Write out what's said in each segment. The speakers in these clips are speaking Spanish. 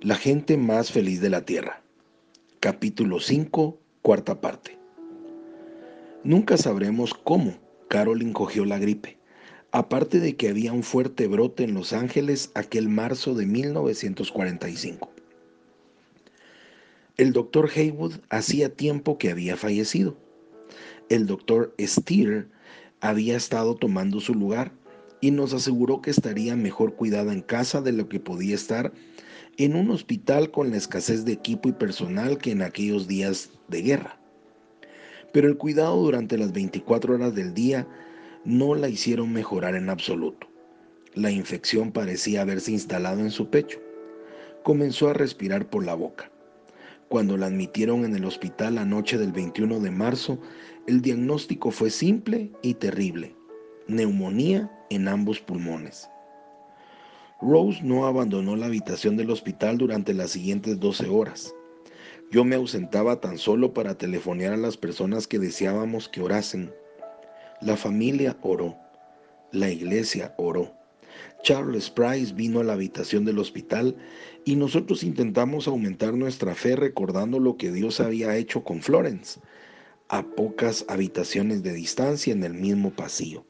La gente más feliz de la Tierra. Capítulo 5, cuarta parte. Nunca sabremos cómo Carolyn cogió la gripe, aparte de que había un fuerte brote en Los Ángeles aquel marzo de 1945. El doctor Haywood hacía tiempo que había fallecido. El doctor Steer había estado tomando su lugar y nos aseguró que estaría mejor cuidada en casa de lo que podía estar en un hospital con la escasez de equipo y personal que en aquellos días de guerra. Pero el cuidado durante las 24 horas del día no la hicieron mejorar en absoluto. La infección parecía haberse instalado en su pecho. Comenzó a respirar por la boca. Cuando la admitieron en el hospital la noche del 21 de marzo, el diagnóstico fue simple y terrible. Neumonía en ambos pulmones. Rose no abandonó la habitación del hospital durante las siguientes 12 horas. Yo me ausentaba tan solo para telefonear a las personas que deseábamos que orasen. La familia oró. La iglesia oró. Charles Price vino a la habitación del hospital y nosotros intentamos aumentar nuestra fe recordando lo que Dios había hecho con Florence, a pocas habitaciones de distancia en el mismo pasillo.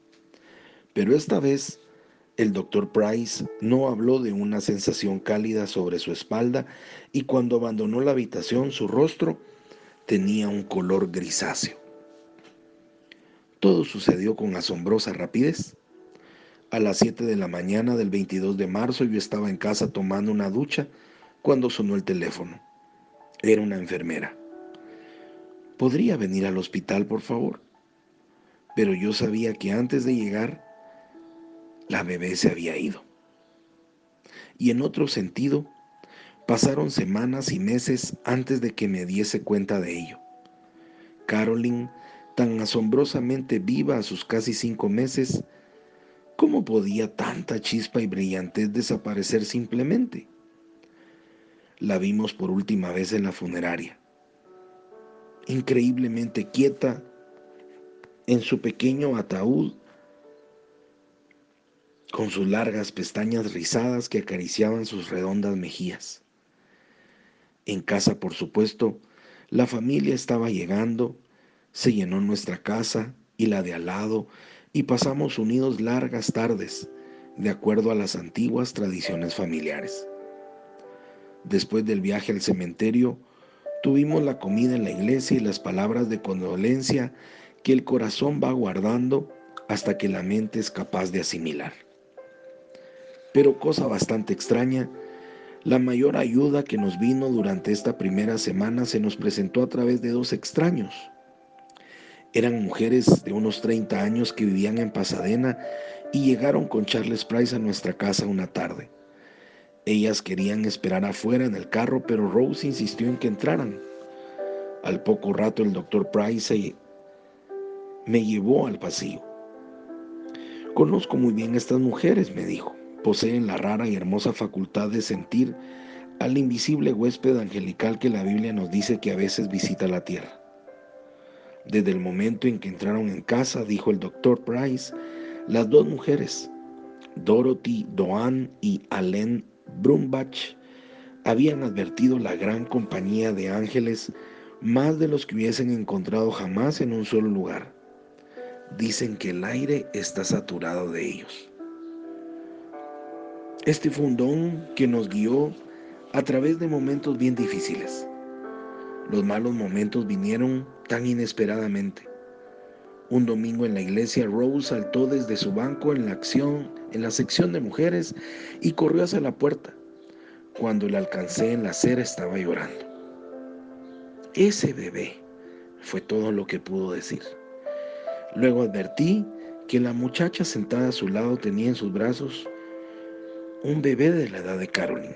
Pero esta vez el doctor Price no habló de una sensación cálida sobre su espalda y cuando abandonó la habitación su rostro tenía un color grisáceo. Todo sucedió con asombrosa rapidez. A las 7 de la mañana del 22 de marzo yo estaba en casa tomando una ducha cuando sonó el teléfono. Era una enfermera. ¿Podría venir al hospital, por favor? Pero yo sabía que antes de llegar la bebé se había ido. Y en otro sentido, pasaron semanas y meses antes de que me diese cuenta de ello. Carolyn, tan asombrosamente viva a sus casi cinco meses, ¿cómo podía tanta chispa y brillantez desaparecer simplemente? La vimos por última vez en la funeraria, increíblemente quieta en su pequeño ataúd con sus largas pestañas rizadas que acariciaban sus redondas mejillas. En casa, por supuesto, la familia estaba llegando, se llenó nuestra casa y la de al lado, y pasamos unidos largas tardes, de acuerdo a las antiguas tradiciones familiares. Después del viaje al cementerio, tuvimos la comida en la iglesia y las palabras de condolencia que el corazón va guardando hasta que la mente es capaz de asimilar. Pero cosa bastante extraña, la mayor ayuda que nos vino durante esta primera semana se nos presentó a través de dos extraños. Eran mujeres de unos 30 años que vivían en Pasadena y llegaron con Charles Price a nuestra casa una tarde. Ellas querían esperar afuera en el carro, pero Rose insistió en que entraran. Al poco rato el doctor Price me llevó al pasillo. Conozco muy bien a estas mujeres, me dijo poseen la rara y hermosa facultad de sentir al invisible huésped angelical que la Biblia nos dice que a veces visita la tierra. Desde el momento en que entraron en casa, dijo el doctor Price, las dos mujeres, Dorothy Doan y Allen Brumbach, habían advertido la gran compañía de ángeles más de los que hubiesen encontrado jamás en un solo lugar. Dicen que el aire está saturado de ellos. Este fue un don que nos guió a través de momentos bien difíciles. Los malos momentos vinieron tan inesperadamente. Un domingo en la iglesia, Rose saltó desde su banco en la acción, en la sección de mujeres y corrió hacia la puerta. Cuando la alcancé en la acera estaba llorando. Ese bebé fue todo lo que pudo decir. Luego advertí que la muchacha sentada a su lado tenía en sus brazos un bebé de la edad de Carolyn.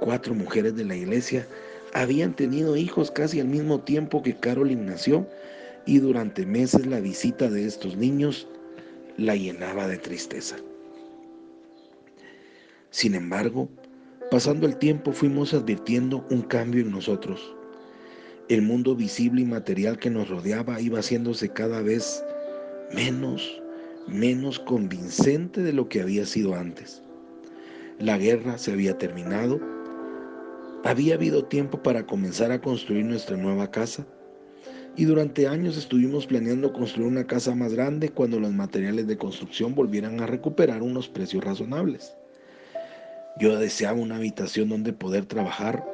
Cuatro mujeres de la iglesia habían tenido hijos casi al mismo tiempo que Carolyn nació y durante meses la visita de estos niños la llenaba de tristeza. Sin embargo, pasando el tiempo fuimos advirtiendo un cambio en nosotros. El mundo visible y material que nos rodeaba iba haciéndose cada vez menos menos convincente de lo que había sido antes. La guerra se había terminado Había habido tiempo para comenzar a construir nuestra nueva casa y durante años estuvimos planeando construir una casa más grande cuando los materiales de construcción volvieran a recuperar unos precios razonables. Yo deseaba una habitación donde poder trabajar,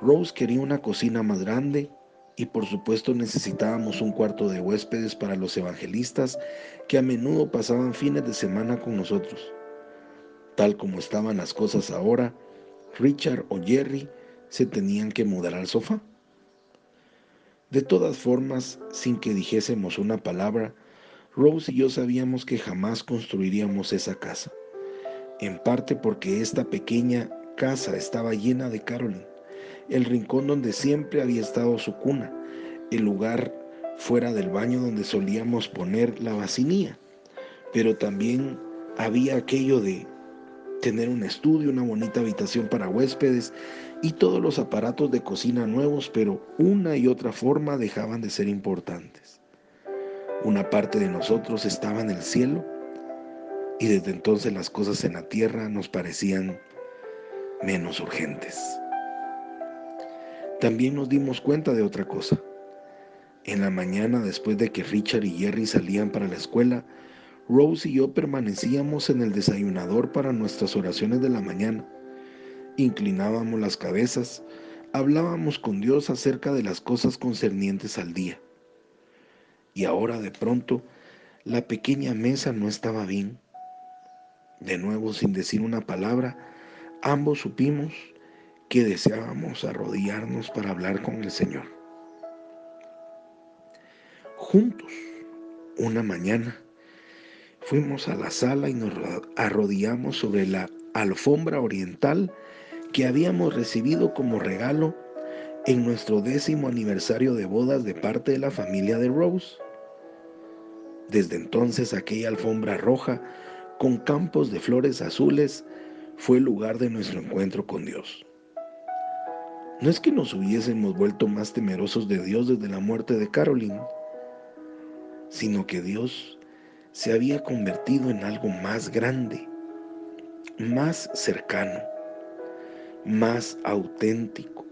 Rose quería una cocina más grande y por supuesto necesitábamos un cuarto de huéspedes para los evangelistas que a menudo pasaban fines de semana con nosotros. Tal como estaban las cosas ahora, Richard o Jerry se tenían que mudar al sofá. De todas formas, sin que dijésemos una palabra, Rose y yo sabíamos que jamás construiríamos esa casa, en parte porque esta pequeña casa estaba llena de Carolyn, el rincón donde siempre había estado su cuna, el lugar fuera del baño donde solíamos poner la vacinilla, pero también había aquello de tener un estudio, una bonita habitación para huéspedes y todos los aparatos de cocina nuevos, pero una y otra forma dejaban de ser importantes. Una parte de nosotros estaba en el cielo y desde entonces las cosas en la tierra nos parecían menos urgentes. También nos dimos cuenta de otra cosa. En la mañana, después de que Richard y Jerry salían para la escuela, Rose y yo permanecíamos en el desayunador para nuestras oraciones de la mañana. Inclinábamos las cabezas, hablábamos con Dios acerca de las cosas concernientes al día. Y ahora de pronto la pequeña mesa no estaba bien. De nuevo, sin decir una palabra, ambos supimos que deseábamos arrodillarnos para hablar con el Señor. Juntos, una mañana, Fuimos a la sala y nos arrodillamos sobre la alfombra oriental que habíamos recibido como regalo en nuestro décimo aniversario de bodas de parte de la familia de Rose. Desde entonces aquella alfombra roja con campos de flores azules fue el lugar de nuestro encuentro con Dios. No es que nos hubiésemos vuelto más temerosos de Dios desde la muerte de Caroline, sino que Dios se había convertido en algo más grande, más cercano, más auténtico.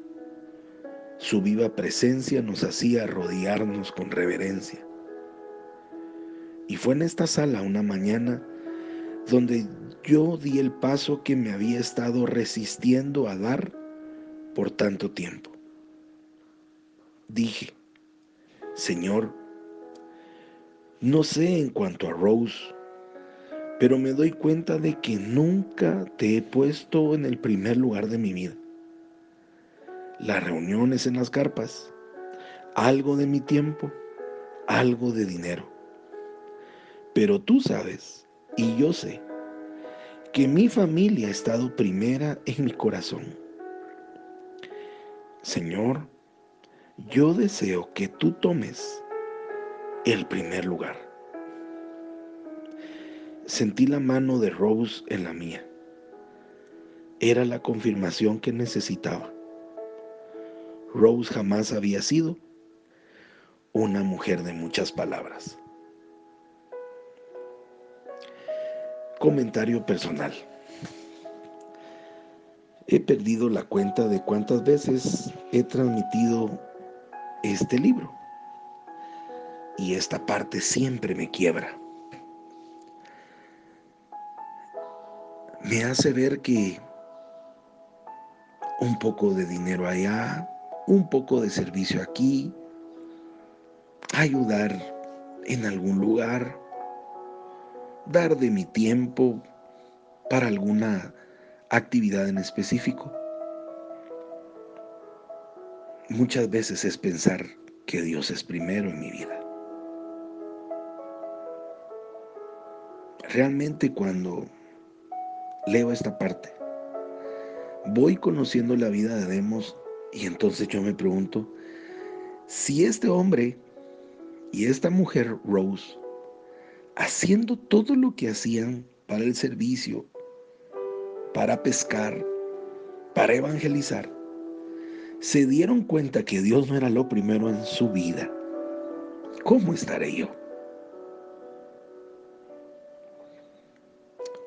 Su viva presencia nos hacía rodearnos con reverencia. Y fue en esta sala una mañana donde yo di el paso que me había estado resistiendo a dar por tanto tiempo. Dije, Señor, no sé en cuanto a Rose, pero me doy cuenta de que nunca te he puesto en el primer lugar de mi vida. Las reuniones en las carpas, algo de mi tiempo, algo de dinero. Pero tú sabes, y yo sé, que mi familia ha estado primera en mi corazón. Señor, yo deseo que tú tomes el primer lugar. Sentí la mano de Rose en la mía. Era la confirmación que necesitaba. Rose jamás había sido una mujer de muchas palabras. Comentario personal. He perdido la cuenta de cuántas veces he transmitido este libro y esta parte siempre me quiebra. Me hace ver que un poco de dinero allá, un poco de servicio aquí, ayudar en algún lugar, dar de mi tiempo para alguna actividad en específico. Muchas veces es pensar que Dios es primero en mi vida. realmente cuando leo esta parte, voy conociendo la vida de Demos y entonces yo me pregunto, si este hombre y esta mujer Rose, haciendo todo lo que hacían para el servicio, para pescar, para evangelizar, se dieron cuenta que Dios no era lo primero en su vida, ¿cómo estaré yo?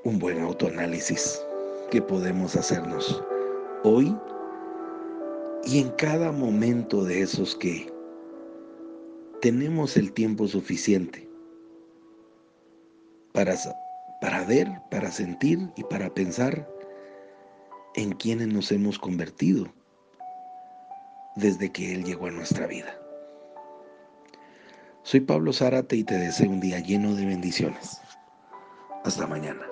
un buen autoanálisis que podemos hacernos hoy Y en cada momento de esos que tenemos el tiempo suficiente para, para ver, para sentir y para pensar en quienes nos hemos convertido desde que Él llegó a nuestra vida. Soy Pablo Zárate y te deseo un día lleno de bendiciones. Hasta mañana.